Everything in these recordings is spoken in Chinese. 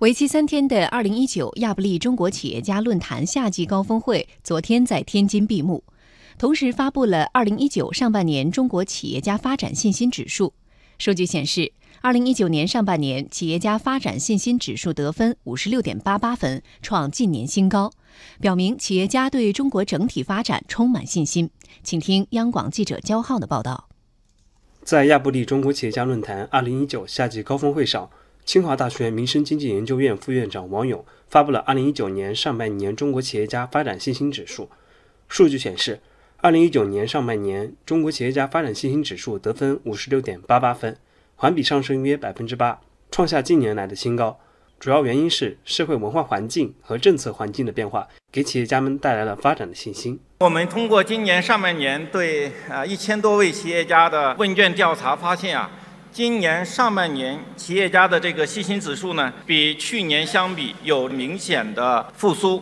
为期三天的二零一九亚布力中国企业家论坛夏季高峰会昨天在天津闭幕，同时发布了二零一九上半年中国企业家发展信心指数。数据显示，二零一九年上半年企业家发展信心指数得分五十六点八八分，创近年新高，表明企业家对中国整体发展充满信心。请听央广记者焦浩的报道。在亚布力中国企业家论坛二零一九夏季高峰会上。清华大学民生经济研究院副院长王勇发布了2019年上半年中国企业家发展信心指数。数据显示，2019年上半年中国企业家发展信心指数得分56.88分，环比上升约8%，创下近年来的新高。主要原因是社会文化环境和政策环境的变化，给企业家们带来了发展的信心。我们通过今年上半年对啊一千多位企业家的问卷调查发现啊。今年上半年，企业家的这个信心指数呢，比去年相比有明显的复苏。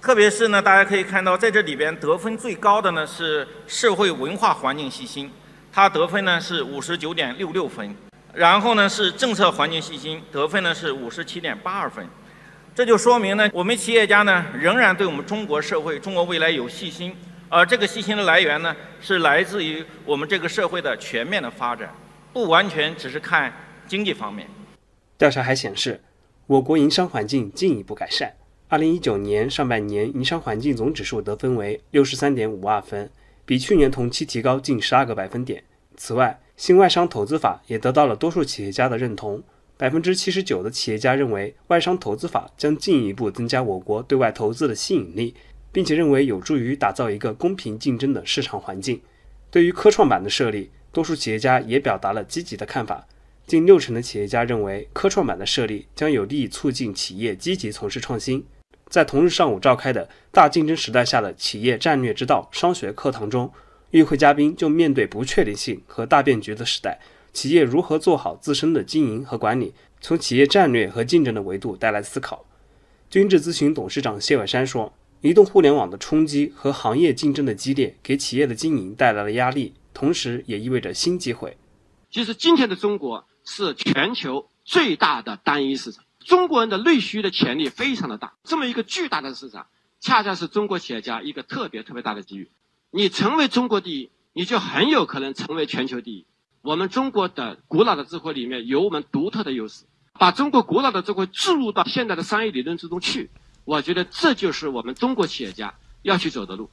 特别是呢，大家可以看到，在这里边得分最高的呢是社会文化环境信心，它得分呢是五十九点六六分。然后呢是政策环境信心，得分呢是五十七点八二分。这就说明呢，我们企业家呢仍然对我们中国社会、中国未来有信心，而这个信心的来源呢是来自于我们这个社会的全面的发展。不完全只是看经济方面。调查还显示，我国营商环境进一步改善。二零一九年上半年，营商环境总指数得分为六十三点五二分，比去年同期提高近十二个百分点。此外，新外商投资法也得到了多数企业家的认同。百分之七十九的企业家认为，外商投资法将进一步增加我国对外投资的吸引力，并且认为有助于打造一个公平竞争的市场环境。对于科创板的设立，多数企业家也表达了积极的看法，近六成的企业家认为科创板的设立将有利于促进企业积极从事创新。在同日上午召开的大竞争时代下的企业战略之道商学课堂中，与会嘉宾就面对不确定性和大变局的时代，企业如何做好自身的经营和管理，从企业战略和竞争的维度带来思考。君智咨询董事长谢伟山说：“移动互联网的冲击和行业竞争的激烈，给企业的经营带来了压力。”同时也意味着新机会。其实今天的中国是全球最大的单一市场，中国人的内需的潜力非常的大。这么一个巨大的市场，恰恰是中国企业家一个特别特别大的机遇。你成为中国第一，你就很有可能成为全球第一。我们中国的古老的智慧里面有我们独特的优势，把中国古老的智慧注入到现代的商业理论之中去，我觉得这就是我们中国企业家要去走的路。